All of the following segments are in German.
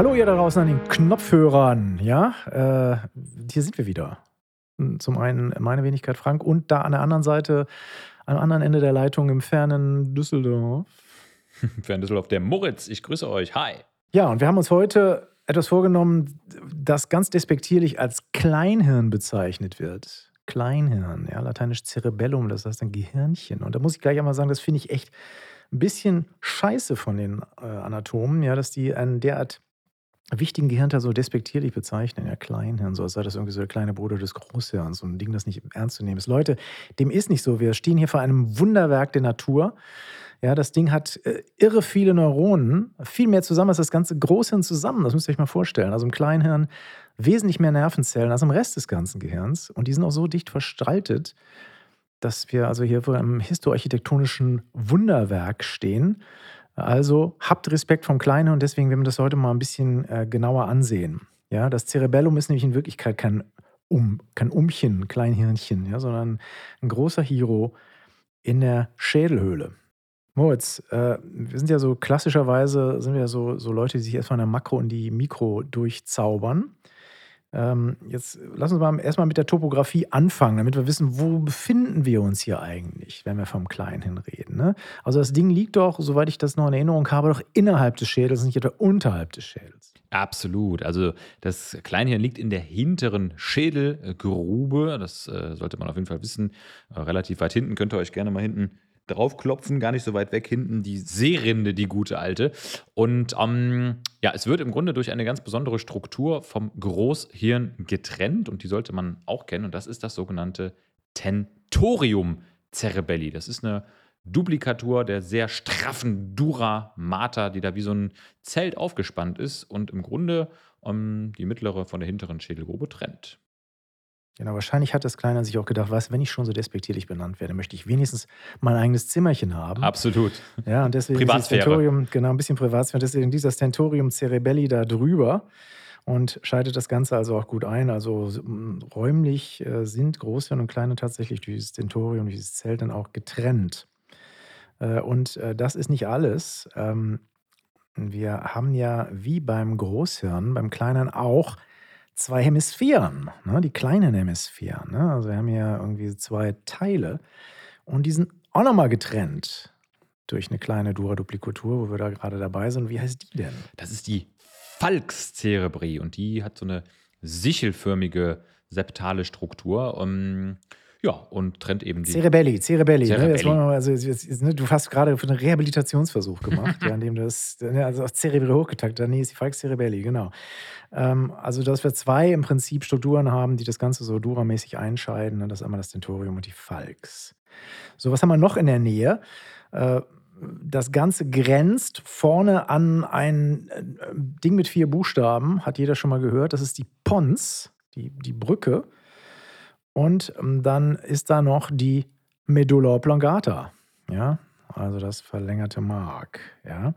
Hallo ihr da draußen an den Knopfhörern. Ja, äh, hier sind wir wieder. Zum einen meine Wenigkeit Frank und da an der anderen Seite, am anderen Ende der Leitung im fernen Düsseldorf. Fern Düsseldorf, der Moritz. Ich grüße euch. Hi. Ja, und wir haben uns heute etwas vorgenommen, das ganz despektierlich als Kleinhirn bezeichnet wird. Kleinhirn, ja, lateinisch Cerebellum, das heißt ein Gehirnchen. Und da muss ich gleich einmal sagen, das finde ich echt ein bisschen scheiße von den äh, Anatomen, ja, dass die einen derart wichtigen Gehirnteil so despektierlich bezeichnen, ja, Kleinhirn, so als sei das irgendwie so der kleine Bruder des Großhirns, so ein Ding, das nicht ernst zu nehmen ist. Leute, dem ist nicht so. Wir stehen hier vor einem Wunderwerk der Natur. Ja, das Ding hat äh, irre viele Neuronen, viel mehr zusammen als das ganze Großhirn zusammen. Das müsst ihr euch mal vorstellen. Also im Kleinhirn wesentlich mehr Nervenzellen als im Rest des ganzen Gehirns. Und die sind auch so dicht verstraltet, dass wir also hier vor einem histoarchitektonischen Wunderwerk stehen. Also habt Respekt vom Kleinen und deswegen werden wir das heute mal ein bisschen äh, genauer ansehen. Ja, das Cerebellum ist nämlich in Wirklichkeit kein um, kein Umchen, Kleinhirnchen, ja, sondern ein großer Hero in der Schädelhöhle. Moritz, äh, wir sind ja so klassischerweise sind wir so, so Leute, die sich erstmal in der Makro und die Mikro durchzaubern. Ähm, jetzt lass uns mal erstmal mit der Topografie anfangen, damit wir wissen, wo befinden wir uns hier eigentlich, wenn wir vom Kleinen hin reden. Ne? Also das Ding liegt doch, soweit ich das noch in Erinnerung habe, doch innerhalb des Schädels, nicht etwa unterhalb des Schädels. Absolut. Also das Kleinhirn liegt in der hinteren Schädelgrube. Das äh, sollte man auf jeden Fall wissen. Äh, relativ weit hinten. Könnt ihr euch gerne mal hinten draufklopfen, gar nicht so weit weg hinten, die Seerinde, die gute alte. Und ähm, ja, es wird im Grunde durch eine ganz besondere Struktur vom Großhirn getrennt und die sollte man auch kennen und das ist das sogenannte Tentorium cerebelli. Das ist eine Duplikatur der sehr straffen Dura Mater, die da wie so ein Zelt aufgespannt ist und im Grunde ähm, die mittlere von der hinteren Schädelgrube trennt. Genau, wahrscheinlich hat das Kleine sich auch gedacht, was, wenn ich schon so despektierlich benannt werde, möchte ich wenigstens mein eigenes Zimmerchen haben. Absolut. Ja, und deswegen Privatsphäre. Tentorium, genau, ein bisschen Privatsphäre, deswegen dieses Tentorium Cerebelli da drüber und scheidet das Ganze also auch gut ein. Also räumlich äh, sind Großhirn und Kleine tatsächlich dieses Tentorium, dieses Zelt dann auch getrennt. Äh, und äh, das ist nicht alles. Ähm, wir haben ja wie beim Großhirn, beim Kleinen auch zwei Hemisphären, ne, die kleinen Hemisphären. Ne? Also wir haben hier irgendwie zwei Teile und die sind auch nochmal getrennt durch eine kleine Dura-Duplikatur, wo wir da gerade dabei sind. Wie heißt die denn? Das ist die Falx und die hat so eine sichelförmige septale Struktur. Um, ähm, ja, und trennt eben die. Cerebelli, Cerebelli. Cerebelli. Ne? Wir, also, jetzt, ne, du hast gerade einen Rehabilitationsversuch gemacht, ja, in dem das, ne, also auf Cerebri hochgetaktet, nee, ist die Falx Cerebelli, genau. Ähm, also, dass wir zwei im Prinzip Strukturen haben, die das Ganze so duramäßig einscheiden. Ne? Das ist einmal das Tentorium und die Falx. So, was haben wir noch in der Nähe? Äh, das Ganze grenzt vorne an ein äh, Ding mit vier Buchstaben, hat jeder schon mal gehört. Das ist die Pons, die, die Brücke. Und ähm, dann ist da noch die Medulla oblongata, ja, also das verlängerte Mark, ja.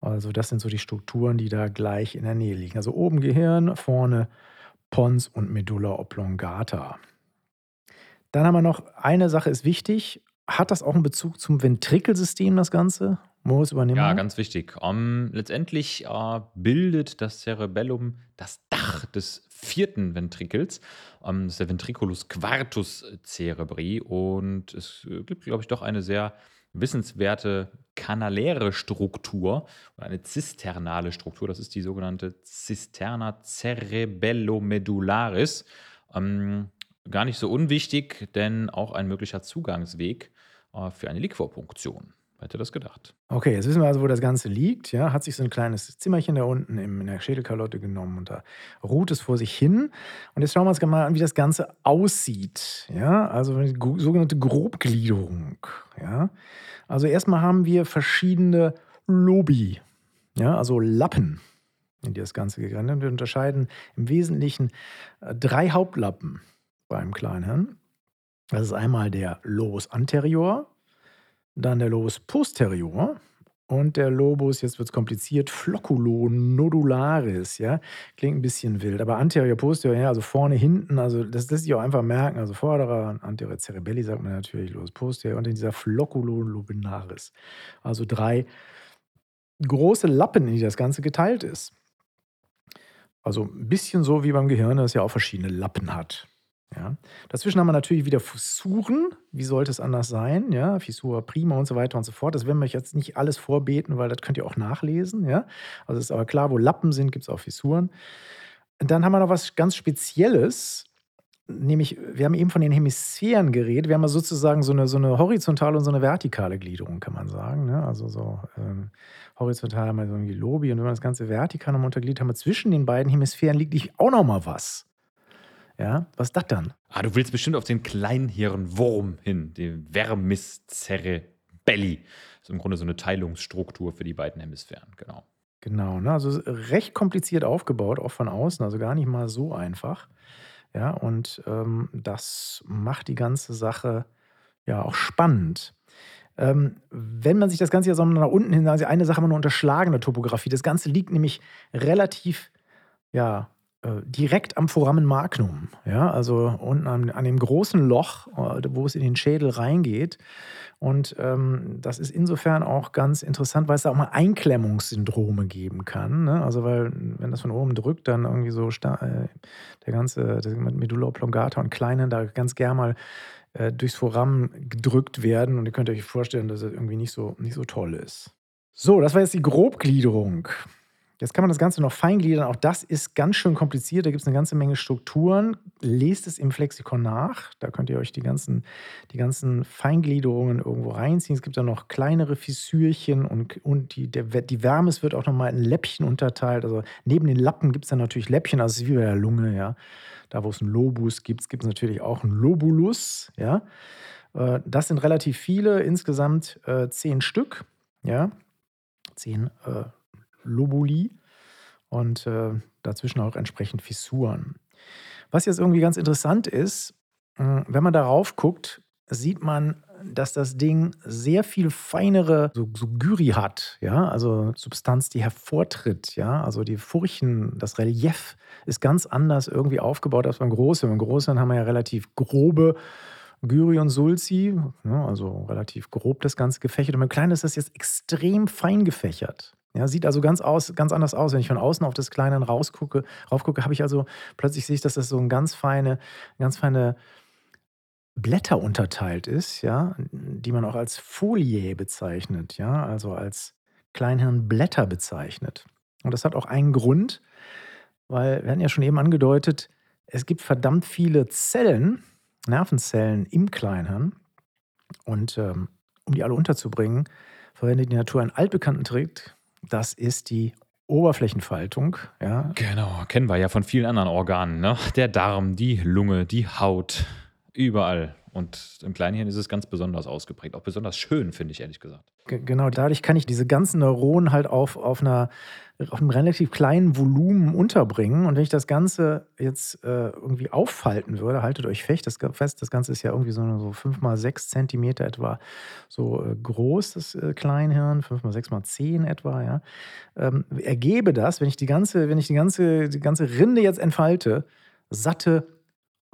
Also das sind so die Strukturen, die da gleich in der Nähe liegen. Also oben Gehirn, vorne Pons und Medulla oblongata. Dann haben wir noch eine Sache ist wichtig. Hat das auch einen Bezug zum Ventrikelsystem, das Ganze? Moos übernehmen? Ja, ganz wichtig. Um, letztendlich uh, bildet das Cerebellum das Dach des vierten Ventrikels. Um, das ist der Ventriculus quartus cerebri. Und es gibt, glaube ich, doch eine sehr wissenswerte kanaläre Struktur oder eine zisternale Struktur. Das ist die sogenannte Cisterna cerebellomedullaris. Ähm, gar nicht so unwichtig, denn auch ein möglicher Zugangsweg äh, für eine Liquorpunktion. Hätte das gedacht? Okay, jetzt wissen wir also, wo das Ganze liegt. Ja, hat sich so ein kleines Zimmerchen da unten in der Schädelkalotte genommen und da ruht es vor sich hin. Und jetzt schauen wir uns mal an, wie das Ganze aussieht. Ja, also eine sogenannte Grobgliederung. Ja, also erstmal haben wir verschiedene Lobi, ja, also Lappen, in die das Ganze gegangen wird. Wir unterscheiden im Wesentlichen äh, drei Hauptlappen beim Kleinhirn. Das ist einmal der Lobus anterior, dann der Lobus posterior und der Lobus, jetzt wird es kompliziert, flocculonodularis, ja. Klingt ein bisschen wild, aber anterior, posterior, ja, also vorne, hinten, also das lässt sich auch einfach merken. Also vorderer, anterior cerebelli sagt man natürlich, Lobus posterior und in dieser flocculolobinaris. Also drei große Lappen, in die das Ganze geteilt ist. Also ein bisschen so wie beim Gehirn, das ja auch verschiedene Lappen hat. Ja. Dazwischen haben wir natürlich wieder Fissuren. Wie sollte es anders sein? Ja, Fissura prima und so weiter und so fort. Das werden wir jetzt nicht alles vorbeten, weil das könnt ihr auch nachlesen. Ja. Also ist aber klar, wo Lappen sind, gibt es auch Fissuren. Dann haben wir noch was ganz Spezielles, nämlich, wir haben eben von den Hemisphären geredet. Wir haben sozusagen so eine, so eine horizontale und so eine vertikale Gliederung, kann man sagen. Ne? Also so ähm, horizontal haben wir so irgendwie Lobi und wenn wir das Ganze vertikal nochmal untergliedert haben, wir zwischen den beiden Hemisphären liegt auch noch mal was. Ja, was ist das dann? Ah, du willst bestimmt auf den Kleinhirnwurm hin, den Vermis cerebelli. Das ist im Grunde so eine Teilungsstruktur für die beiden Hemisphären, genau. Genau, ne? also recht kompliziert aufgebaut, auch von außen, also gar nicht mal so einfach. Ja, und ähm, das macht die ganze Sache ja auch spannend. Ähm, wenn man sich das Ganze jetzt nach unten hin, also eine Sache mal nur unterschlagene Topografie. Das Ganze liegt nämlich relativ ja, direkt am Foramen Magnum, ja, also unten an, an dem großen Loch, äh, wo es in den Schädel reingeht. Und ähm, das ist insofern auch ganz interessant, weil es da auch mal Einklemmungssyndrome geben kann. Ne? Also, weil, wenn das von oben drückt, dann irgendwie so äh, der ganze der Medulla oblongata und Kleinen da ganz gern mal äh, durchs Foramen gedrückt werden. Und ihr könnt euch vorstellen, dass es irgendwie nicht so, nicht so toll ist. So, das war jetzt die Grobgliederung. Jetzt kann man das Ganze noch feingliedern. Auch das ist ganz schön kompliziert. Da gibt es eine ganze Menge Strukturen. Lest es im Flexikon nach. Da könnt ihr euch die ganzen, die ganzen Feingliederungen irgendwo reinziehen. Es gibt da noch kleinere Fissürchen und, und die, der, die Wärmes wird auch nochmal in Läppchen unterteilt. Also neben den Lappen gibt es dann natürlich Läppchen. Also es ist wie bei der Lunge. Ja. Da, wo es einen Lobus gibt, gibt es natürlich auch einen Lobulus. Ja. Äh, das sind relativ viele, insgesamt äh, zehn Stück. Ja. Zehn äh, Lobuli und äh, dazwischen auch entsprechend Fissuren. Was jetzt irgendwie ganz interessant ist, äh, wenn man darauf guckt, sieht man, dass das Ding sehr viel feinere so, so Gyri hat, ja, also Substanz, die hervortritt, ja, also die Furchen, das Relief ist ganz anders irgendwie aufgebaut als beim Großen. Beim Großen haben wir ja relativ grobe Gyri und Sulci, ja, also relativ grob das Ganze gefächert. Und beim Kleinen ist das jetzt extrem fein gefächert. Ja, sieht also ganz, aus, ganz anders aus. Wenn ich von außen auf das Kleine rausgucke, raufgucke, habe ich also plötzlich sehe ich, dass das so ein ganz feine, ganz feine Blätter unterteilt ist, ja, die man auch als Folie bezeichnet, ja, also als Kleinhirnblätter bezeichnet. Und das hat auch einen Grund, weil wir hatten ja schon eben angedeutet, es gibt verdammt viele Zellen, Nervenzellen im Kleinhirn. Und ähm, um die alle unterzubringen, verwendet die Natur einen altbekannten Trick, das ist die Oberflächenfaltung. Ja. Genau, kennen wir ja von vielen anderen Organen. Ne? Der Darm, die Lunge, die Haut, überall. Und im Kleinhirn ist es ganz besonders ausgeprägt. Auch besonders schön, finde ich ehrlich gesagt. Genau, dadurch kann ich diese ganzen Neuronen halt auf, auf, einer, auf einem relativ kleinen Volumen unterbringen. Und wenn ich das Ganze jetzt äh, irgendwie auffalten würde, haltet euch fest, das, fest, das Ganze ist ja irgendwie so, so 5 mal 6 Zentimeter etwa so äh, groß, das äh, Kleinhirn, 5 mal 6 mal 10 etwa, ja. Ähm, ergebe das, wenn ich die ganze, wenn ich die ganze, die ganze Rinde jetzt entfalte, satte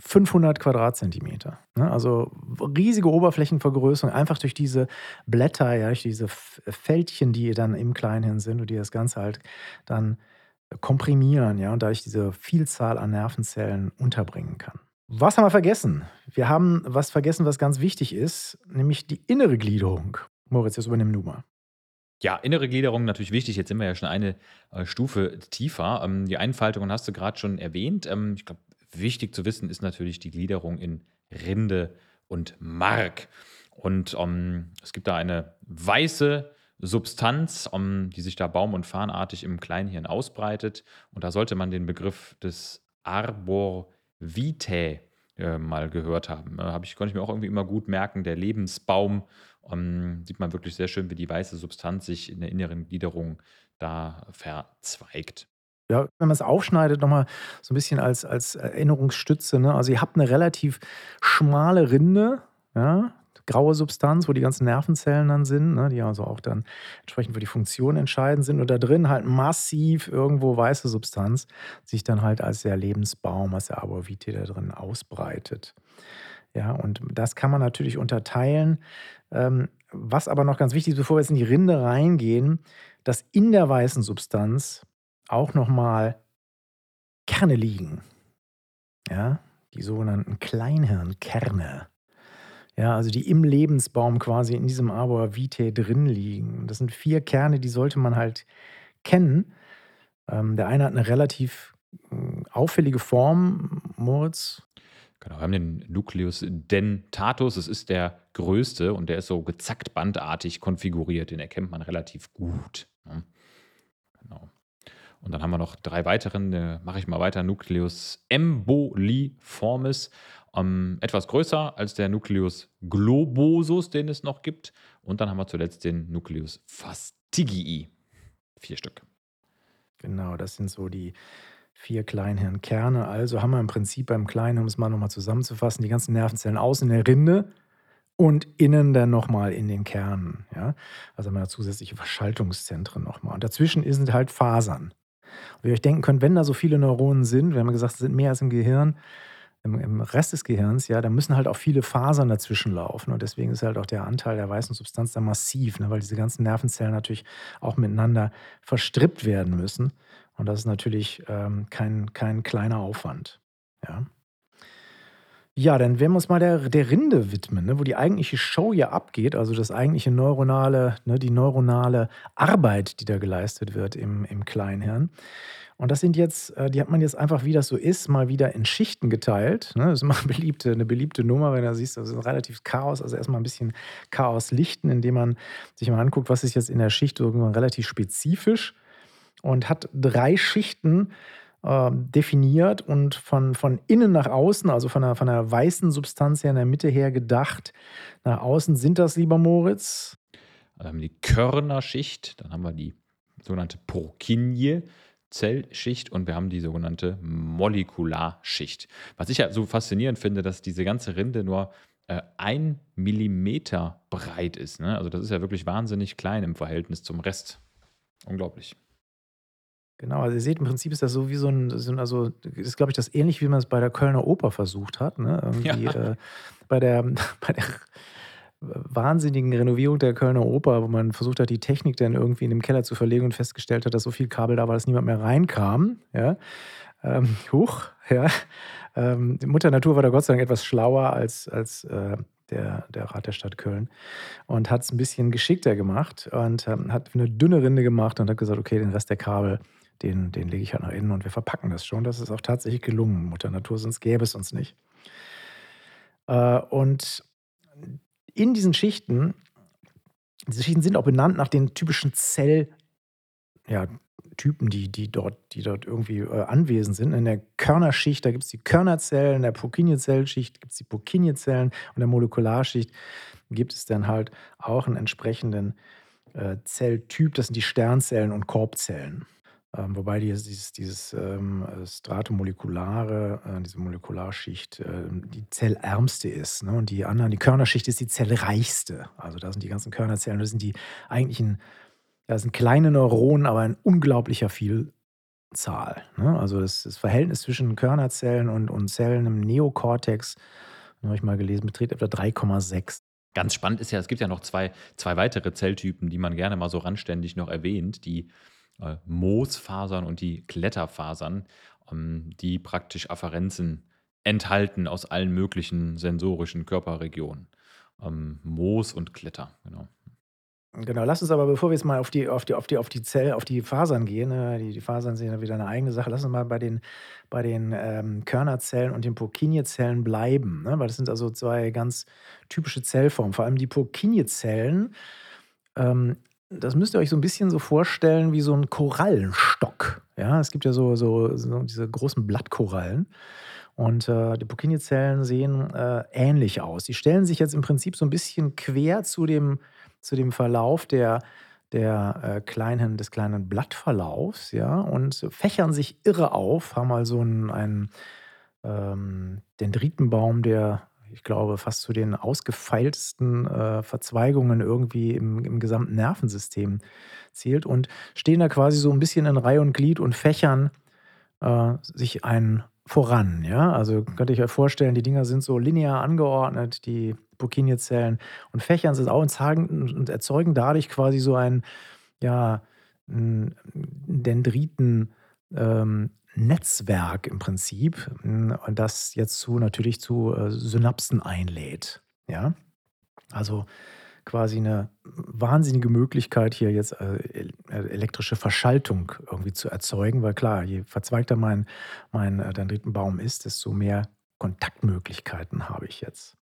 500 Quadratzentimeter. Ne? Also riesige Oberflächenvergrößerung, einfach durch diese Blätter, ja, durch diese Fältchen, die dann im Kleinhirn sind und die das Ganze halt dann komprimieren, ja, und dadurch diese Vielzahl an Nervenzellen unterbringen kann. Was haben wir vergessen? Wir haben was vergessen, was ganz wichtig ist, nämlich die innere Gliederung. Moritz, jetzt übernimm du mal. Ja, innere Gliederung natürlich wichtig. Jetzt sind wir ja schon eine äh, Stufe tiefer. Ähm, die Einfaltungen hast du gerade schon erwähnt. Ähm, ich glaube, Wichtig zu wissen ist natürlich die Gliederung in Rinde und Mark. Und um, ähm, es gibt da eine weiße Substanz, um, ähm, die sich da baum- und fahnartig im Kleinhirn ausbreitet. Und da sollte man den Begriff des Arbor vitae äh, mal gehört haben. Äh, ich, konnte ich mir auch irgendwie immer gut merken, der Lebensbaum. Um, ähm, sieht man wirklich sehr schön, wie die weiße Substanz sich in der inneren Gliederung da verzweigt. Ja, wenn man es aufschneidet, nochmal so ein bisschen als, als Erinnerungsstütze. Ne? Also ihr habt eine relativ schmale Rinde, ja, graue Substanz, wo die ganzen Nervenzellen dann sind, ne? die also auch dann entsprechend für die Funktion entscheidend sind. Und da drin halt massiv irgendwo weiße Substanz sich dann halt als der Lebensbaum, als der Arborvitae da drin ausbreitet. Ja, und das kann man natürlich unterteilen. Ähm, was aber noch ganz wichtig ist, bevor wir jetzt in die Rinde reingehen, dass in der weißen Substanz auch nochmal Kerne liegen. Ja, die sogenannten Kleinhirnkerne. Ja, also die im Lebensbaum quasi in diesem Arbor Vitae drin liegen. Das sind vier Kerne, die sollte man halt kennen. Ähm, der eine hat eine relativ äh, auffällige Form, Moritz. Genau, wir haben den Nucleus dentatus, das ist der größte und der ist so gezackt bandartig konfiguriert, den erkennt man relativ gut. Ne? Genau. Und dann haben wir noch drei weiteren, mache ich mal weiter, Nucleus emboliformis, ähm, etwas größer als der Nucleus globosus, den es noch gibt. Und dann haben wir zuletzt den Nucleus fastigii, vier Stück. Genau, das sind so die vier Kleinhirnkerne. Also haben wir im Prinzip beim Kleinen, um es mal nochmal zusammenzufassen, die ganzen Nervenzellen außen in der Rinde und innen dann nochmal in den Kernen. Ja? Also haben wir zusätzliche Verschaltungszentren nochmal. Und dazwischen sind halt Fasern. Und ihr euch denken könnt, wenn da so viele Neuronen sind, wir haben gesagt, es sind mehr als im Gehirn, im, im, Rest des Gehirns, ja, da müssen halt auch viele Fasern dazwischen laufen. Und deswegen ist halt auch der Anteil der weißen Substanz da massiv, ne, weil diese ganzen Nervenzellen natürlich auch miteinander verstrippt werden müssen. Und das ist natürlich ähm, kein, kein kleiner Aufwand. Ja. Ja, dann werden wir uns mal der, der Rinde widmen, ne, wo die eigentliche Show ja abgeht, also das eigentliche neuronale, ne, die neuronale Arbeit, die da geleistet wird im, im Kleinhirn. Und das sind jetzt, äh, die hat man jetzt einfach, wie das so ist, mal wieder in Schichten geteilt. Ne? Das ist immer eine beliebte, eine beliebte Nummer, wenn du siehst, das ist relativ Chaos. Also erstmal ein bisschen Chaos lichten, indem man sich mal anguckt, was ist jetzt in der Schicht irgendwann relativ spezifisch und hat drei Schichten äh, definiert und von, von innen nach außen, also von der, von der weißen Substanz her in der Mitte her gedacht, nach außen sind das, lieber Moritz? Also haben wir die Körnerschicht, dann haben wir die sogenannte Purkinje. Zellschicht und wir haben die sogenannte Molekularschicht. Was ich ja so faszinierend finde, dass diese ganze Rinde nur äh, ein Millimeter breit ist. Ne? Also das ist ja wirklich wahnsinnig klein im Verhältnis zum Rest. Unglaublich. Genau, also ihr seht, im Prinzip ist das so wie so ein, so ein also ist, glaube ich, das ähnlich, wie man es bei der Kölner Oper versucht hat. Ne? Irgendwie, ja. äh, bei, der, bei der wahnsinnigen Renovierung der Kölner Oper, wo man versucht hat, die Technik dann irgendwie in dem Keller zu verlegen und festgestellt hat, dass so viel Kabel da war, dass niemand mehr reinkam. Ja? Ähm, huch, ja. Ähm, Mutter Natur war da Gott sei Dank etwas schlauer als, als äh, der, der Rat der Stadt Köln und hat es ein bisschen geschickter gemacht und ähm, hat eine dünne Rinde gemacht und hat gesagt, okay, den Rest der Kabel den, den lege ich halt nach innen und wir verpacken das schon. Das ist auch tatsächlich gelungen, Mutter Natur, sonst gäbe es uns nicht. Äh, und in diesen Schichten, diese Schichten sind auch benannt nach den typischen Zelltypen, ja, die, die, dort, die dort irgendwie äh, anwesend sind. In der Körnerschicht, da gibt es die Körnerzellen, in der Purkinje-Zellschicht gibt es die Purkinje-Zellen und in der Molekularschicht gibt es dann halt auch einen entsprechenden äh, Zelltyp, das sind die Sternzellen und Korbzellen. Ähm, wobei dieses, dieses ähm, Stratomolekulare, äh, diese Molekularschicht, äh, die zellärmste ist. Ne? Und die anderen, die Körnerschicht ist die zellreichste. Also da sind die ganzen Körnerzellen, das sind die eigentlichen, das sind kleine Neuronen, aber in unglaublicher Vielzahl. Ne? Also das, das, Verhältnis zwischen Körnerzellen und, und Zellen im Neokortex, habe ich mal gelesen, beträgt etwa 3,6. Ganz spannend ist ja, es gibt ja noch zwei, zwei weitere Zelltypen, die man gerne mal so randständig noch erwähnt, die äh, Moosfasern und die Kletterfasern, ähm, die praktisch Afferenzen enthalten aus allen möglichen sensorischen Körperregionen. Ähm, Moos und Kletter, genau. Genau, lass uns aber, bevor wir jetzt mal auf die, auf die, auf die, auf die Zell, auf die Fasern gehen, ne, die, die Fasern sind ja wieder eine eigene Sache, lass uns mal bei den, bei den ähm, Körnerzellen und den Purkinje-Zellen bleiben, ne, weil das sind also zwei ganz typische Zellformen. Vor allem die Purkinje-Zellen ähm, das müsst ihr euch so ein bisschen so vorstellen wie so ein Korallenstock. Ja, es gibt ja so, so, so diese großen Blattkorallen. Und äh, die Purkinje-Zellen sehen äh, ähnlich aus. Die stellen sich jetzt im Prinzip so ein bisschen quer zu dem, zu dem Verlauf der, der, äh, kleinen, des kleinen Blattverlaufs, ja, und fächern sich irre auf, haben also einen, einen ähm, Dendritenbaum, der ich glaube, fast zu den ausgefeiltesten äh, Verzweigungen irgendwie im, im, gesamten Nervensystem zählt und stehen da quasi so ein bisschen in Reihe und Glied und fächern äh, sich einen voran. Ja? Also könnt ihr euch vorstellen, die Dinger sind so linear angeordnet, die Purkinje-Zellen, und fächern sich auch und, sagen, und erzeugen dadurch quasi so ein, ja, Dendriten- ähm, Netzwerk im Prinzip, hm, und das jetzt zu natürlich zu äh, Synapsen einlädt. Ja? Also quasi eine wahnsinnige Möglichkeit, hier jetzt äh, äh, elektrische Verschaltung irgendwie zu erzeugen, weil klar, je verzweigter mein, mein Dendritenbaum ist, desto mehr Kontaktmöglichkeiten habe ich jetzt.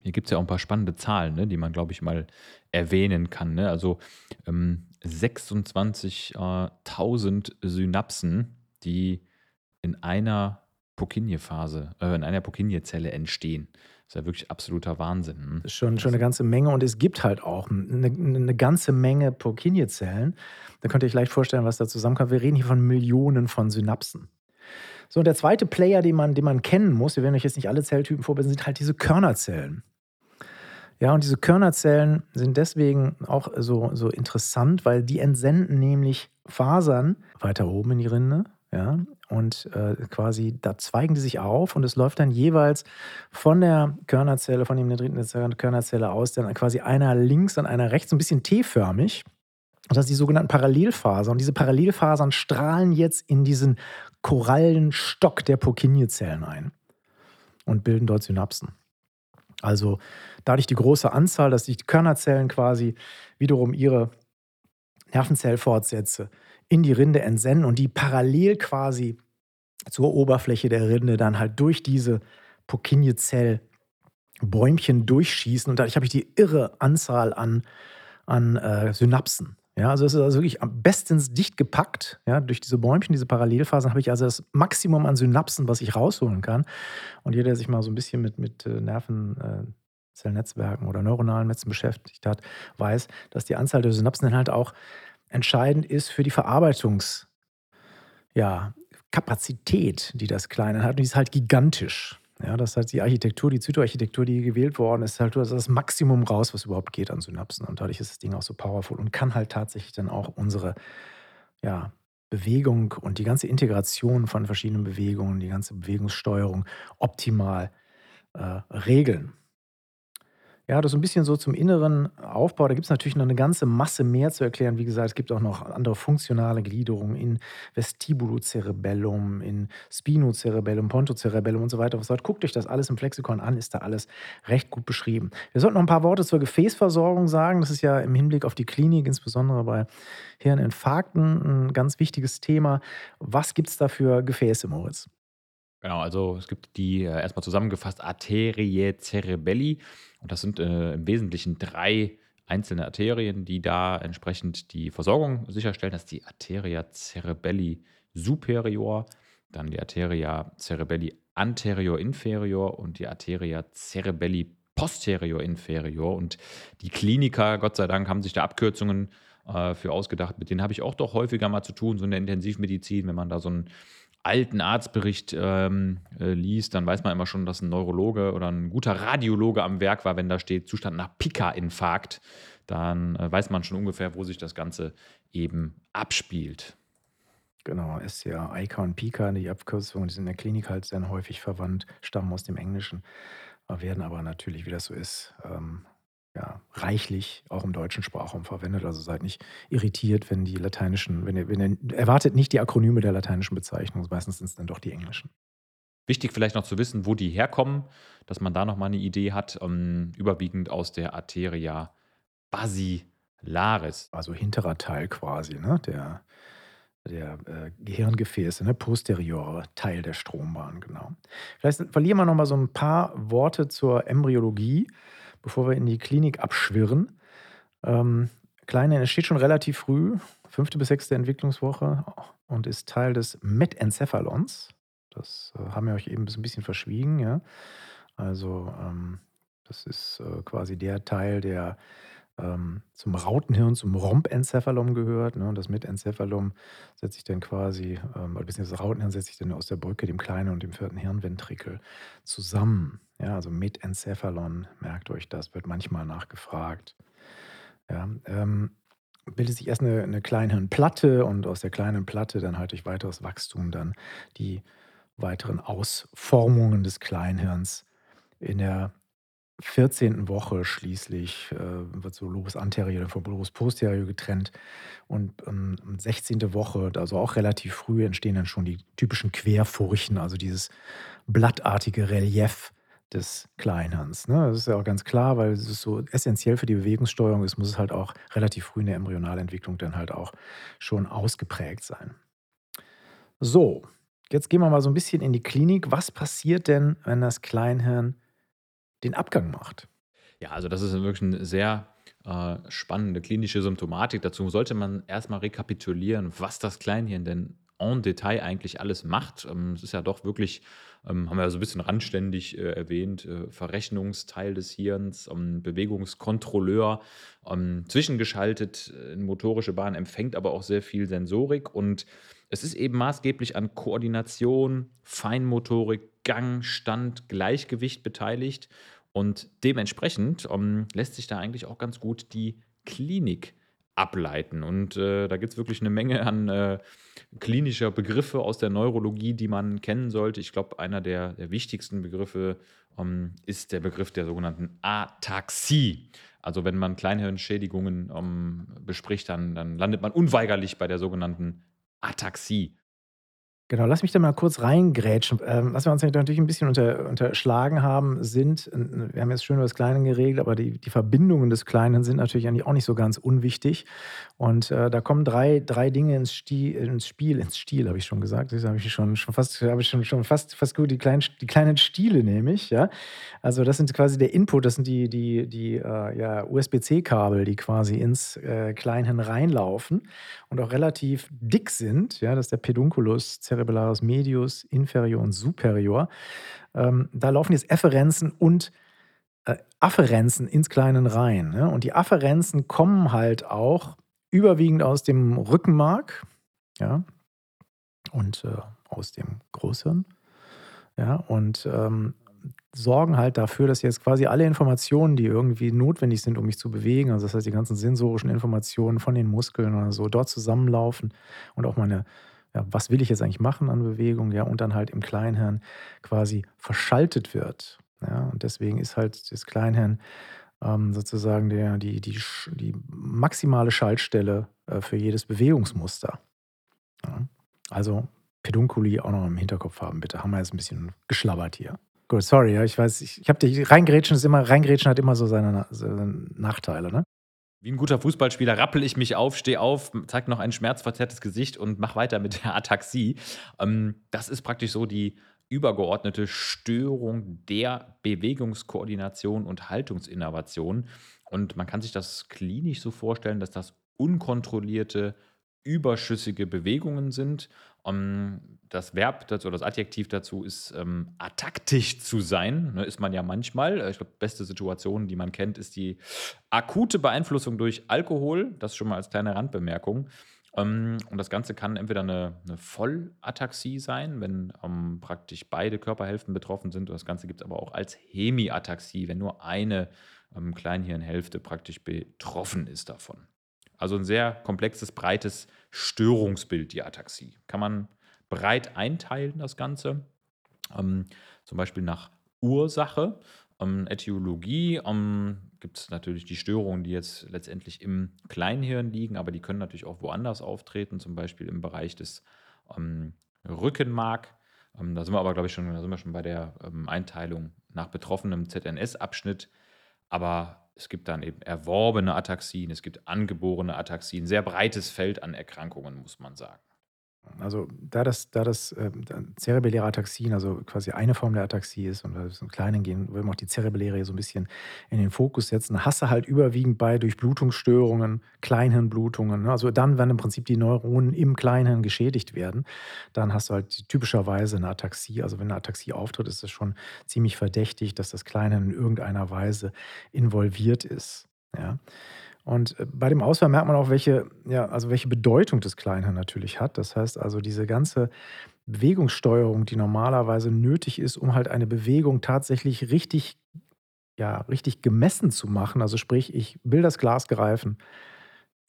Hier gibt es ja auch ein paar spannende Zahlen, ne, die man, glaube ich, mal erwähnen kann. Ne? Also ähm, 26.000 Synapsen, die in einer Purkinje-Phase, äh, in einer Purkinje-Zelle entstehen. Das ist ja wirklich absoluter Wahnsinn. Hm? Das ist schon, schon eine ganze Menge und es gibt halt auch eine, eine ganze Menge Purkinje-Zellen. Da könnt ihr euch leicht vorstellen, was da zusammenkommt. Wir reden hier von Millionen von Synapsen. So, und der zweite Player, den man, den man kennen muss, wir werden euch jetzt nicht alle Zelltypen vorbereiten, sind halt diese Körnerzellen. Ja, und diese Körnerzellen sind deswegen auch so, so interessant, weil die entsenden nämlich Fasern weiter oben in die Rinde, ja, und äh, quasi da zweigen die sich auf und es läuft dann jeweils von der Körnerzelle, von dem dritten Körnerzelle aus, dann quasi einer links und einer rechts, ein bisschen T-förmig. Und das sind die sogenannten Parallelfasern. Und diese Parallelfasern strahlen jetzt in diesen Korallenstock der Purkinje-Zellen ein und bilden dort Synapsen. Also dadurch die große Anzahl, dass die Körnerzellen quasi wiederum ihre Nervenzellfortsätze in die Rinde entsenden und die parallel quasi zur Oberfläche der Rinde dann halt durch diese Purkinje-Zell-Bäumchen durchschießen. Und dadurch habe ich die irre Anzahl an, an äh, Synapsen. Ja, also es ist also wirklich am bestens dicht gepackt. Ja, durch diese Bäumchen, diese Parallelphasen habe ich also das Maximum an Synapsen, was ich rausholen kann. Und jeder, der sich mal so ein bisschen mit, mit äh, Nervenzellnetzwerken äh, oder neuronalen Netzen beschäftigt hat, weiß, dass die Anzahl der Synapsen dann halt auch entscheidend ist für die Verarbeitungs, ja, die das Kleine hat. Und die ist halt gigantisch. Ja, das heißt, die Architektur, die Zytoarchitektur, die gewählt worden ist, halt das Maximum raus, was überhaupt geht an Synapsen. Und dadurch ist das Ding auch so powerful und kann halt tatsächlich dann auch unsere ja, Bewegung und die ganze Integration von verschiedenen Bewegungen, die ganze Bewegungssteuerung optimal äh, regeln. Ja, das ist ein bisschen so zum inneren Aufbau. Da gibt es natürlich noch eine ganze Masse mehr zu erklären. Wie gesagt, es gibt auch noch andere funktionale Gliederungen in Vestibulocerebellum, in Spinocerebellum, Pontocerebellum und so weiter. Was Guckt euch das alles im Flexikon an, ist da alles recht gut beschrieben. Wir sollten noch ein paar Worte zur Gefäßversorgung sagen. Das ist ja im Hinblick auf die Klinik, insbesondere bei Hirninfarkten, ein ganz wichtiges Thema. Was gibt es da für Gefäße, Moritz? Genau, also es gibt die äh, erstmal zusammengefasst Arterie cerebelli und das sind äh, im Wesentlichen drei einzelne Arterien, die da entsprechend die Versorgung sicherstellen. Das ist die Arteria cerebelli superior, dann die Arteria cerebelli anterior inferior und die Arteria cerebelli posterior inferior. Und die Kliniker, Gott sei Dank, haben sich da Abkürzungen äh, für ausgedacht. Mit denen habe ich auch doch häufiger mal zu tun, so in der Intensivmedizin, wenn man da so ein alten Arztbericht ähm, äh, liest, dann weiß man immer schon, dass ein Neurologe oder ein guter Radiologe am Werk war, wenn da steht Zustand nach Pika-Infarkt. Dann äh, weiß man schon ungefähr, wo sich das Ganze eben abspielt. Genau, ist ja Ica und Pika, die Abkürzungen, die sind in der Klinik halt sehr häufig verwandt, stammen aus dem Englischen, werden aber natürlich, wie das so ist, ähm, ja, reichlich auch im deutschen Sprachraum verwendet. Also seid nicht irritiert, wenn die lateinischen, wenn ihr, wenn ihr erwartet nicht die Akronyme der lateinischen Bezeichnungen, meistens sind es dann doch die englischen. Wichtig vielleicht noch zu wissen, wo die herkommen, dass man da nochmal eine Idee hat, um, ähm, überwiegend aus der Arteria basilaris. Also hinterer Teil quasi, ne? der, der äh, Gehirngefäße, ne? posteriore Teil der Strombahn, genau. Vielleicht verlieren wir nochmal so ein paar Worte zur Embryologie bevor wir in die Klinik abschwirren. Ähm, Kleine es steht schon relativ früh, fünfte bis sechste Entwicklungswoche und ist Teil des Metenzephalons. Das äh, haben wir euch eben ein bisschen verschwiegen. Ja? Also ähm, das ist äh, quasi der Teil, der ähm, zum Rautenhirn, zum Rompencephalum gehört. Ne? Und das Metenzephalum setzt sich dann quasi, ähm, beziehungsweise das Rautenhirn setzt sich dann aus der Brücke, dem kleinen und dem vierten Hirnventrikel zusammen. Ja, also Metencephalon, merkt euch das, wird manchmal nachgefragt. Ja, ähm, bildet sich erst eine, eine Kleinhirnplatte und aus der kleinen Platte dann halt durch weiteres Wachstum dann die weiteren Ausformungen des Kleinhirns in der 14. Woche schließlich äh, wird so Lobus anterior vom Lobus posterior getrennt. Und ähm, 16. Woche, also auch relativ früh, entstehen dann schon die typischen Querfurchen, also dieses blattartige Relief des Kleinhirns. Ne? Das ist ja auch ganz klar, weil es so essentiell für die Bewegungssteuerung ist, muss es halt auch relativ früh in der Embryonalentwicklung dann halt auch schon ausgeprägt sein. So, jetzt gehen wir mal so ein bisschen in die Klinik. Was passiert denn, wenn das Kleinhirn den Abgang macht. Ja, also das ist wirklich eine sehr äh, spannende klinische Symptomatik. Dazu sollte man erstmal rekapitulieren, was das Kleinhirn denn en Detail eigentlich alles macht. Ähm, es ist ja doch wirklich, ähm, haben wir ja so ein bisschen randständig äh, erwähnt, äh, Verrechnungsteil des Hirns, ähm, Bewegungskontrolleur, zwischengeschaltet in motorische Bahn, empfängt aber auch sehr viel Sensorik und es ist eben maßgeblich an Koordination, Feinmotorik, Gang, Stand, Gleichgewicht beteiligt. Und dementsprechend um, ähm, lässt sich da eigentlich auch ganz gut die Klinik ableiten. Und äh, da gibt es wirklich eine Menge an äh, klinischer Begriffe aus der Neurologie, die man kennen sollte. Ich glaube, einer der, der, wichtigsten Begriffe ähm, ist der Begriff der sogenannten Ataxie. Also wenn man Kleinhirnschädigungen ähm, bespricht, dann, dann landet man unweigerlich bei der sogenannten Ataxie. Genau, lass mich da mal kurz reingrätschen. Ähm, was wir uns natürlich ein bisschen unter, unterschlagen haben, sind, wir haben jetzt schön über das Kleine geregelt, aber die, die Verbindungen des Kleinen sind natürlich eigentlich auch nicht so ganz unwichtig. Und äh, da kommen drei, drei Dinge ins, Stil, ins Spiel, ins Stil, habe ich schon gesagt. Das habe ich schon, schon fast, habe ich schon, schon fast, fast gut, die kleinen, die kleinen Stiele nehme ich, ja. Also das sind quasi der Input, das sind die, die, die äh, ja, USB-C-Kabel, die quasi ins äh, Kleinhirn reinlaufen und auch relativ dick sind, ja. Das der Pedunculus Cerebellaris medius, inferior und superior. Ähm, da laufen jetzt Efferenzen und äh, Afferenzen ins Kleinen rein. Ne? Und die Afferenzen kommen halt auch überwiegend aus dem Rückenmark ja, und äh, aus dem Großhirn. Ja, und ähm, sorgen halt dafür, dass jetzt quasi alle Informationen, die irgendwie notwendig sind, um mich zu bewegen, also das heißt die ganzen sensorischen Informationen von den Muskeln oder so, dort zusammenlaufen und auch meine ja, was will ich jetzt eigentlich machen an Bewegung, ja, und dann halt im Kleinhirn quasi verschaltet wird. Ja, und deswegen ist halt das Kleinhirn ähm, sozusagen der, die, die, die maximale Schaltstelle äh, für jedes Bewegungsmuster. Ja. Also Pedunculi auch noch im Hinterkopf haben, bitte. Haben wir jetzt ein bisschen geschlabbert hier. Gut, sorry, ja, ich weiß, ich, ich habe dich, reingrätschen ist immer, reingrätschen hat immer so seine, seine Nachteile, ne? Wie ein guter Fußballspieler rappel ich mich auf, stehe auf, zeige noch ein schmerzverzerrtes Gesicht und mache weiter mit der Ataxie. Ähm, das ist praktisch so die übergeordnete Störung der Bewegungskoordination und Haltungsinnovation. Und man kann sich das klinisch so vorstellen, dass das unkontrollierte, überschüssige Bewegungen sind. Um, ähm, das Verb dazu das Adjektiv dazu ist ähm, ataktisch zu sein. Ne, ist man ja manchmal. Ich glaube, beste Situation, die man kennt, ist die akute Beeinflussung durch Alkohol. Das schon mal als kleine Randbemerkung. Ähm, und das Ganze kann entweder eine, eine Vollataxie sein, wenn ähm, praktisch beide Körperhälften betroffen sind. Und das Ganze gibt es aber auch als Hemiataxie, wenn nur eine ähm, Kleinhirnhälfte praktisch betroffen ist davon. Also ein sehr komplexes, breites Störungsbild, die Ataxie. Kann man breit einteilen, das Ganze. Ähm, zum Beispiel nach Ursache. Ähm, Äthiologie ähm, gibt es natürlich die Störungen, die jetzt letztendlich im Kleinhirn liegen, aber die können natürlich auch woanders auftreten, zum Beispiel im Bereich des ähm, Rückenmark. Ähm, da sind wir aber, glaube ich, schon, da sind wir schon bei der ähm, Einteilung nach betroffenem ZNS-Abschnitt. Aber es gibt dann eben erworbene Ataxien, es gibt angeborene Ataxien, sehr breites Feld an Erkrankungen, muss man sagen. Also da das, da das äh, zerebelläre Ataxien, also quasi eine Form der Ataxie ist und wir im Kleinen gehen, wollen wir auch die zerebelläre so ein bisschen in den Fokus setzen, hast du halt überwiegend bei Durchblutungsstörungen, Kleinhirnblutungen. Ne? Also dann, wenn im Prinzip die Neuronen im Kleinhirn geschädigt werden, dann hast du halt typischerweise eine Ataxie. Also wenn eine Ataxie auftritt, ist es schon ziemlich verdächtig, dass das Kleinhirn in irgendeiner Weise involviert ist. Ja. Und äh, bei dem Ausfall merkt man auch, welche, ja, also welche Bedeutung das Kleinhirn natürlich hat. Das heißt also, diese ganze Bewegungssteuerung, die normalerweise nötig ist, um halt eine Bewegung tatsächlich richtig, ja, richtig gemessen zu machen. Also sprich, ich will das Glas greifen,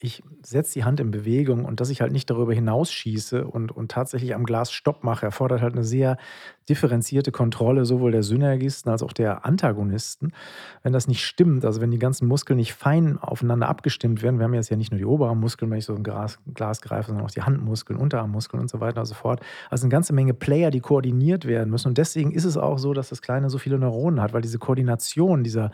ich setze die Hand in Bewegung und dass ich halt nicht darüber hinausschieße und, und tatsächlich am Glas Stopp mache, erfordert halt eine sehr differenzierte Kontrolle sowohl der Synergisten als auch der Antagonisten. Wenn das nicht stimmt, also wenn die ganzen Muskeln nicht fein aufeinander abgestimmt werden, wir haben jetzt ja nicht nur die Oberarmmuskeln, wenn ich so ein Glas, Glas greife, sondern auch die Handmuskeln, Unterarmmuskeln und so weiter und so fort. Also eine ganze Menge Player, die koordiniert werden müssen. Und deswegen ist es auch so, dass das Kleine so viele Neuronen hat, weil diese Koordination dieser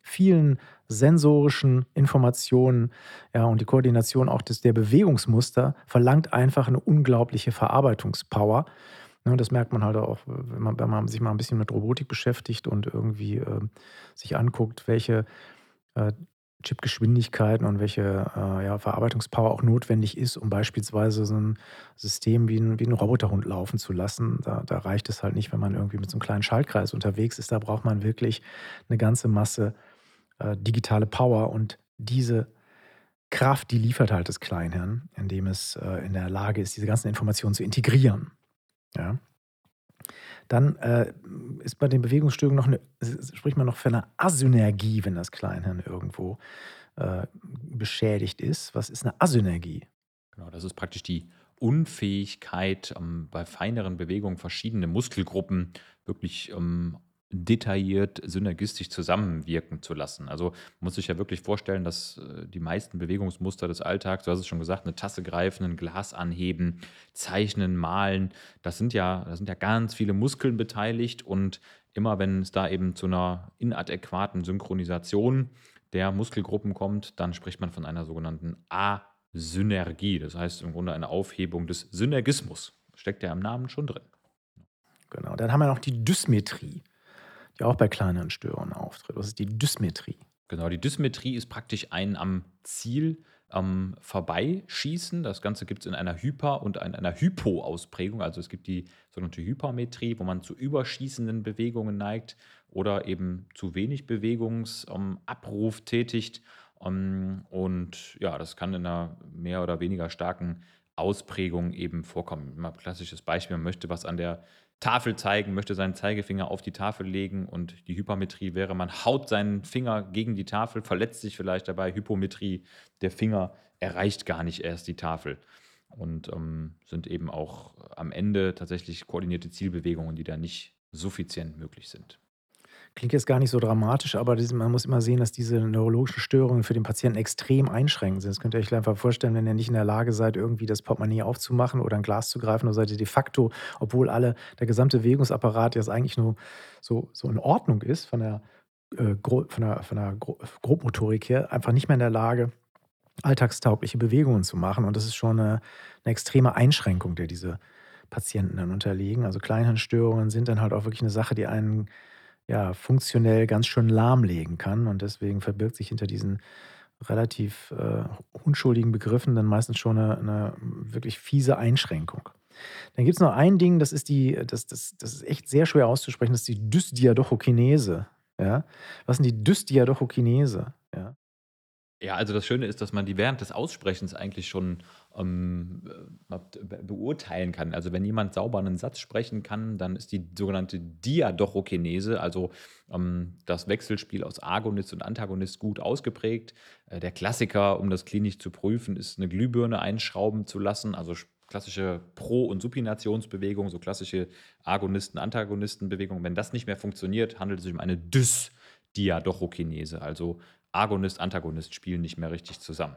vielen sensorischen Informationen ja, und die Koordination auch des, der Bewegungsmuster verlangt einfach eine unglaubliche Verarbeitungspower. Ne, das merkt man halt auch, wenn man, wenn man sich mal ein bisschen mit Robotik beschäftigt und irgendwie äh, sich anguckt, welche äh, Chipgeschwindigkeiten und welche äh, ja, Verarbeitungspower auch notwendig ist, um beispielsweise so ein System wie ein, wie ein Roboterhund laufen zu lassen. Da, da reicht es halt nicht, wenn man irgendwie mit so einem kleinen Schaltkreis unterwegs ist. Da braucht man wirklich eine ganze Masse äh, digitale Power und diese Kraft, die liefert halt das Kleinhirn, indem es äh, in der Lage ist, diese ganzen Informationen zu integrieren. Ja. Dann äh, ist bei den Bewegungsstörungen noch eine, spricht man noch von einer Asynergie, wenn das Kleinhirn irgendwo äh, beschädigt ist. Was ist eine Asynergie? Genau, das ist praktisch die Unfähigkeit, ähm, bei feineren Bewegungen verschiedene Muskelgruppen wirklich ähm, detailliert synergistisch zusammenwirken zu lassen. Also muss sich ja wirklich vorstellen, dass äh, die meisten Bewegungsmuster des Alltags, du hast es schon gesagt, eine Tasse greifen, ein Glas anheben, zeichnen, malen, das sind ja, da sind ja ganz viele Muskeln beteiligt und immer wenn es da eben zu einer inadäquaten Synchronisation der Muskelgruppen kommt, dann spricht man von einer sogenannten Asynergie. Das heißt im Grunde eine Aufhebung des Synergismus. Steckt ja im Namen schon drin. Genau, dann haben wir noch die Dysmetrie die auch bei kleineren Störungen auftritt. Das ist die Dysmetrie. Genau, die Dysmetrie ist praktisch ein am Ziel ähm, Vorbeischießen. Das Ganze gibt es in einer Hyper- und in einer Hypo-Ausprägung. Also es gibt die sogenannte Hypermetrie, wo man zu überschießenden Bewegungen neigt oder eben zu wenig Bewegungsabruf ähm, tätigt. Ähm, und ja, das kann in einer mehr oder weniger starken Ausprägung eben vorkommen. Mal klassisches Beispiel, man möchte was an der Tafel zeigen, möchte seinen Zeigefinger auf die Tafel legen und die Hypermetrie wäre, man haut seinen Finger gegen die Tafel, verletzt sich vielleicht dabei. Hypometrie, der Finger erreicht gar nicht erst die Tafel. Und ähm, sind eben auch am Ende tatsächlich koordinierte Zielbewegungen, die da nicht suffizient möglich sind. Klingt jetzt gar nicht so dramatisch, aber man muss immer sehen, dass diese neurologischen Störungen für den Patienten extrem einschränkend sind. Das könnt ihr euch einfach vorstellen, wenn ihr nicht in der Lage seid, irgendwie das Portemonnaie aufzumachen oder ein Glas zu greifen, dann seid ihr de facto, obwohl alle, der gesamte Bewegungsapparat jetzt eigentlich nur so, so in Ordnung ist von der, äh, von der, von der Grobmotorik her, einfach nicht mehr in der Lage, alltagstaugliche Bewegungen zu machen. Und das ist schon eine, eine extreme Einschränkung, der diese Patienten dann unterliegen. Also Kleinhirnstörungen sind dann halt auch wirklich eine Sache, die einen ja, funktionell ganz schön lahmlegen kann. Und deswegen verbirgt sich hinter diesen relativ äh, unschuldigen Begriffen dann meistens schon eine, eine wirklich fiese Einschränkung. Dann gibt es noch ein Ding, das ist die, das, das, das ist echt sehr schwer auszusprechen, das ist die Dysdiadochokinese. Ja? Was denn die Dysdiadochokinese? Ja? Ja, also das Schöne ist, dass man die während des Aussprechens eigentlich schon ähm, äh, beurteilen kann. Also wenn jemand sauber einen Satz sprechen kann, dann ist die sogenannte Diadochokinese, also ähm, das Wechselspiel aus Agonist und Antagonist gut ausgeprägt. Äh, der Klassiker, um das klinisch zu prüfen, ist eine Glühbirne einschrauben zu lassen, also klassische Pro- und Supinationsbewegung, so klassische Agonisten-Antagonisten-Bewegung. Wenn das nicht mehr funktioniert, handelt es sich um eine Dysdiadochokinese, also Agonist, Antagonist spielen nicht mehr richtig zusammen.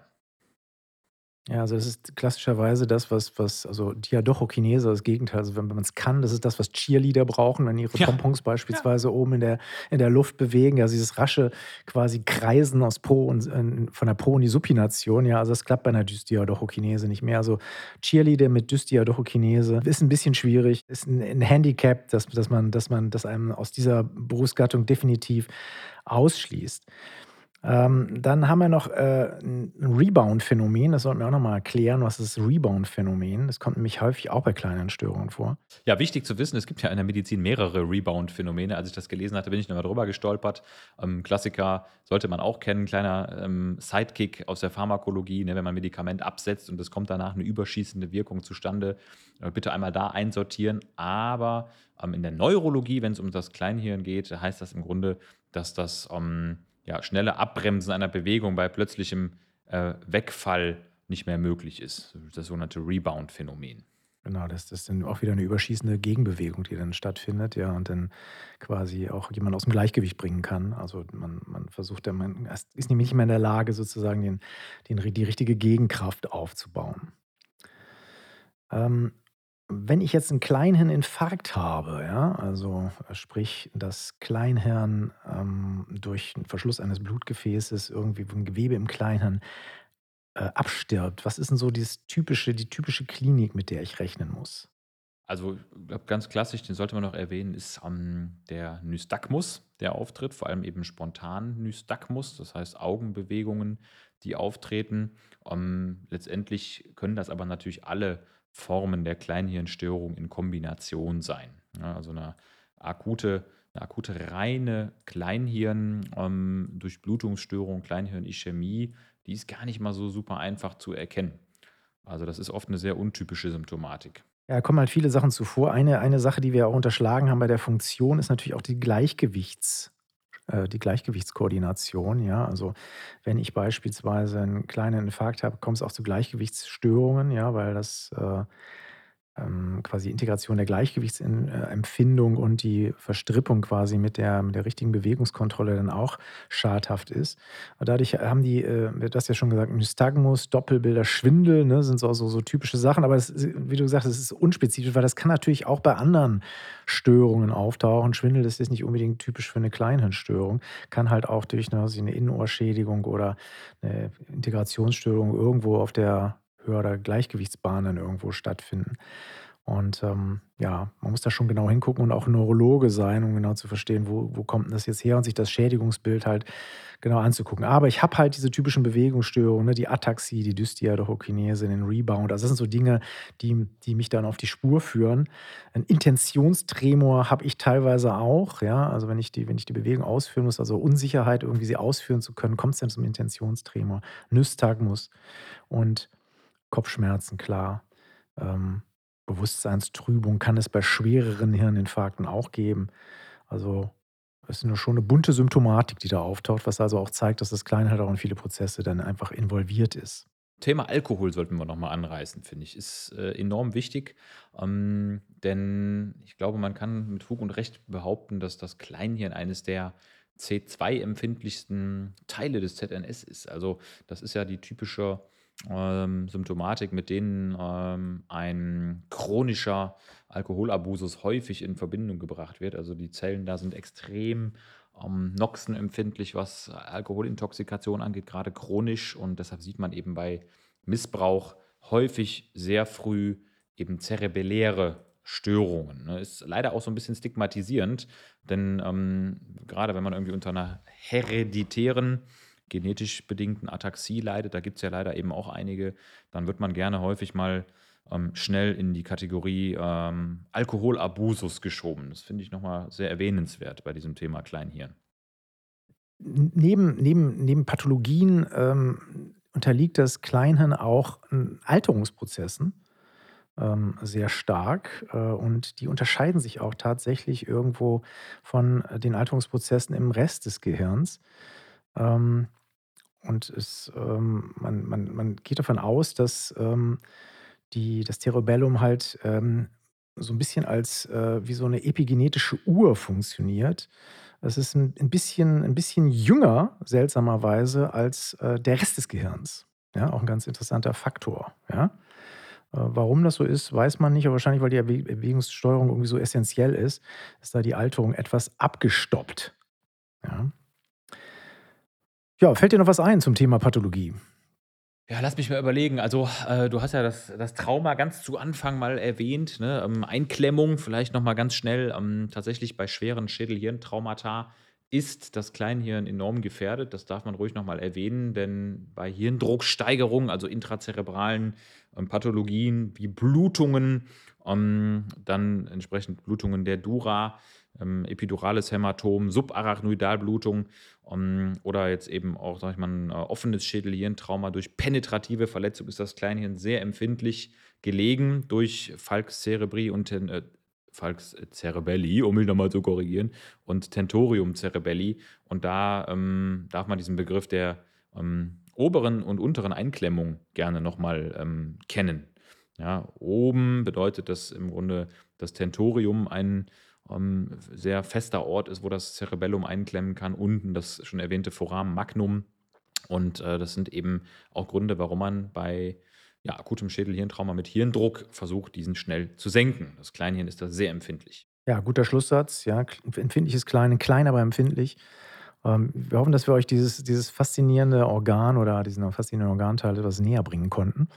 Ja, also das ist klassischerweise das, was, was also Diadochokinese, das Gegenteil. Also wenn man es kann, das ist das, was Cheerleader brauchen, wenn ihre ja. Pompons beispielsweise ja. oben in der, in der Luft bewegen. Also dieses rasche quasi Kreisen aus Pro und von der Pro in die Supination. Ja, also das klappt bei einer Dysdiadochokinese nicht mehr. Also Cheerleader mit Dysdiadochokinese ist ein bisschen schwierig, ist ein, ein Handicap, dass, dass man, dass man das einem aus dieser Berufsgattung definitiv ausschließt. Ähm, dann haben wir noch äh, ein Rebound-Phänomen. Das sollten wir auch nochmal erklären. Was ist das Rebound-Phänomen? Das kommt nämlich häufig auch bei kleinen Störungen vor. Ja, wichtig zu wissen, es gibt ja in der Medizin mehrere Rebound-Phänomene. Als ich das gelesen hatte, bin ich nochmal drüber gestolpert. Ähm, Klassiker sollte man auch kennen, kleiner ähm, Sidekick aus der Pharmakologie, ne, wenn man ein Medikament absetzt und es kommt danach eine überschießende Wirkung zustande. Äh, bitte einmal da einsortieren. Aber ähm, in der Neurologie, wenn es um das Kleinhirn geht, heißt das im Grunde, dass das ähm, ja, schnelle Abbremsen einer Bewegung bei plötzlichem äh, Wegfall nicht mehr möglich ist. Das sogenannte Rebound-Phänomen. Genau, das, ist dann auch wieder eine überschießende Gegenbewegung, die dann stattfindet, ja, und dann quasi auch jemand aus dem Gleichgewicht bringen kann. Also man, man versucht dann, man ist nämlich nicht mehr in der Lage, sozusagen den, den, die richtige Gegenkraft aufzubauen. Ähm, wenn ich jetzt einen Kleinhirninfarkt habe, ja, also sprich das Kleinhirn ähm, durch einen Verschluss eines Blutgefäßes, irgendwie ein Gewebe im Kleinhirn äh, abstirbt, was ist denn so dieses typische, die typische Klinik, mit der ich rechnen muss? Also, ich glaube, ganz klassisch, den sollte man noch erwähnen, ist ähm, der Nystagmus, der auftritt, vor allem eben spontan Nystagmus, das heißt Augenbewegungen, die auftreten. Ähm, letztendlich können das aber natürlich alle Formen der Kleinhirnstörung in Kombination sein. Ja, also eine akute, eine akute reine Kleinhirn-Durchblutungsstörung, ähm, Kleinhirnischämie, die ist gar nicht mal so super einfach zu erkennen. Also das ist oft eine sehr untypische Symptomatik. Ja, kommen halt viele Sachen zuvor. Eine, eine Sache, die wir auch unterschlagen haben bei der Funktion, ist natürlich auch die Gleichgewichts- die Gleichgewichtskoordination. Ja, also wenn ich beispielsweise einen kleinen Infarkt habe, kommt es auch zu Gleichgewichtsstörungen, ja, weil das äh, quasi Integration der Gleichgewichtsempfindung und die Verstrippung quasi mit der, mit der richtigen Bewegungskontrolle dann auch schadhaft ist. Und dadurch haben die, äh, hast ja schon gesagt, Nystagmus, Doppelbilder, Schwindel, ne, sind so, so, so typische Sachen, aber das, wie du gesagt hast, es ist unspezifisch, weil das kann natürlich auch bei anderen Störungen auftauchen. Schwindel das ist nicht unbedingt typisch für eine Kleinhirnstörung, kann halt auch durch eine, eine Innenohrschädigung oder eine Integrationsstörung irgendwo auf der Hör- Gleichgewichtsbahnen irgendwo stattfinden. Und ähm, ja, man muss da schon genau hingucken und auch Neurologe sein, um genau zu verstehen, wo, wo kommt denn das jetzt her und sich das Schädigungsbild halt genau anzugucken. Aber ich habe halt diese typischen Bewegungsstörungen, ne, die Ataxie, die Dysdiadochokinese, den Rebound. Also das sind so Dinge, die, die mich dann auf die Spur führen. Ein Intentionstremor habe ich teilweise auch. Ja? Also wenn ich, die, wenn ich die Bewegung ausführen muss, also Unsicherheit, irgendwie sie ausführen zu können, kommt es dann zum Intentionstremor. Nystagmus. Und Kopfschmerzen, klar. Ähm, Bewusstseinstrübung kann es bei schwereren Hirninfarkten auch geben. Also es ist schon eine bunte Symptomatik, die da auftaucht, was also auch zeigt, dass das Kleine halt auch in viele Prozesse dann einfach involviert ist. Thema Alkohol sollten wir nochmal anreißen, finde ich. Ist äh, enorm wichtig, ähm, denn ich glaube, man kann mit Fug und Recht behaupten, dass das Kleinhirn eines der C2-empfindlichsten Teile des ZNS ist. Also das ist ja die typische ähm, Symptomatik, mit denen ähm, ein chronischer Alkoholabusus häufig in Verbindung gebracht wird. Also die Zellen da sind extrem ähm, noxenempfindlich, was Alkoholintoxikation angeht, gerade chronisch. Und deshalb sieht man eben bei Missbrauch häufig sehr früh eben zerebelläre Störungen. Ne? Ist leider auch so ein bisschen stigmatisierend, denn ähm, gerade wenn man irgendwie unter einer hereditären genetisch bedingten Ataxie leidet, da gibt es ja leider eben auch einige, dann wird man gerne häufig mal ähm, schnell in die Kategorie ähm, Alkoholabusus geschoben. Das finde ich nochmal sehr erwähnenswert bei diesem Thema Kleinhirn. Neben, neben, neben Pathologien ähm, unterliegt das Kleinhirn auch Alterungsprozessen ähm, sehr stark äh, und die unterscheiden sich auch tatsächlich irgendwo von den Alterungsprozessen im Rest des Gehirns. Ähm, und es, ähm, man, man, man geht davon aus, dass ähm, die, das Cerebellum halt ähm, so ein bisschen als äh, wie so eine epigenetische Uhr funktioniert. Es ist ein, ein, bisschen, ein bisschen jünger, seltsamerweise, als äh, der Rest des Gehirns. Ja, auch ein ganz interessanter Faktor. Ja. Äh, warum das so ist, weiß man nicht, aber wahrscheinlich, weil die Bewegungssteuerung irgendwie so essentiell ist, ist da die Alterung etwas abgestoppt. Ja. Ja, fällt dir noch was ein zum Thema Pathologie? Ja, lass mich mal überlegen. Also, äh, du hast ja das, das Trauma ganz zu Anfang mal erwähnt. Ne? Ähm, Einklemmung, vielleicht noch mal ganz schnell. Ähm, tatsächlich bei schweren Schädel-Hirntraumata ist das Kleinhirn enorm gefährdet. Das darf man ruhig noch mal erwähnen, denn bei Hirndrucksteigerung, also intrazerebralen ähm, Pathologien wie Blutungen, ähm, dann entsprechend Blutungen der Dura, ähm, epidurales Hämatom, Subarachnoidalblutung ähm, oder jetzt eben auch, sag ich mal, ein äh, offenes Schädelhirntrauma durch penetrative Verletzung ist das Kleinhirn sehr empfindlich gelegen durch Falx cerebri und äh, Falx cerebelli, um mich nochmal zu korrigieren, und Tentorium cerebelli. Und da ähm, darf man diesen Begriff der ähm, oberen und unteren Einklemmung gerne nochmal ähm, kennen. Ja, oben bedeutet das im Grunde das Tentorium ein ähm, sehr fester Ort ist, wo das Cerebellum einklemmen kann. Unten das schon erwähnte Foramen Magnum. Und äh, das sind eben auch Gründe, warum man bei ja, akutem Schädelhirntrauma mit Hirndruck versucht, diesen schnell zu senken. Das Kleinhirn ist da sehr empfindlich. Ja, guter Schlusssatz. Ja, empfindlich ist klein, klein, aber empfindlich. Ähm, wir hoffen, dass wir euch dieses, dieses faszinierende Organ oder diesen faszinierenden Organteil etwas näher bringen konnten.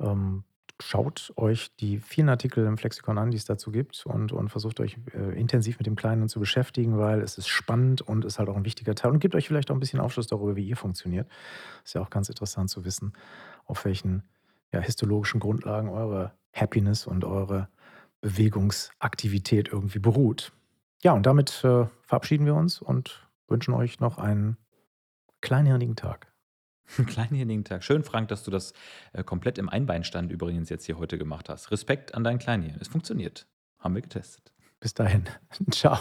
Ähm, schaut euch die vielen Artikel im Flexikon an, die es dazu gibt und, und versucht euch äh, intensiv mit dem Kleinen zu beschäftigen, weil es ist spannend und ist halt auch ein wichtiger Teil und gibt euch vielleicht auch ein bisschen Aufschluss darüber, wie ihr funktioniert. Ist ja auch ganz interessant zu wissen, auf welchen ja, histologischen Grundlagen eure Happiness und eure Bewegungsaktivität irgendwie beruht. Ja, und damit äh, verabschieden wir uns und wünschen euch noch einen kleinhirnigen Tag. Kleinhirnigen Tag. Schön, Frank, dass du das äh, komplett im Einbeinstand übrigens jetzt hier heute gemacht hast. Respekt an dein Kleinhirn. Es funktioniert. Haben wir getestet. Bis dahin. Ciao.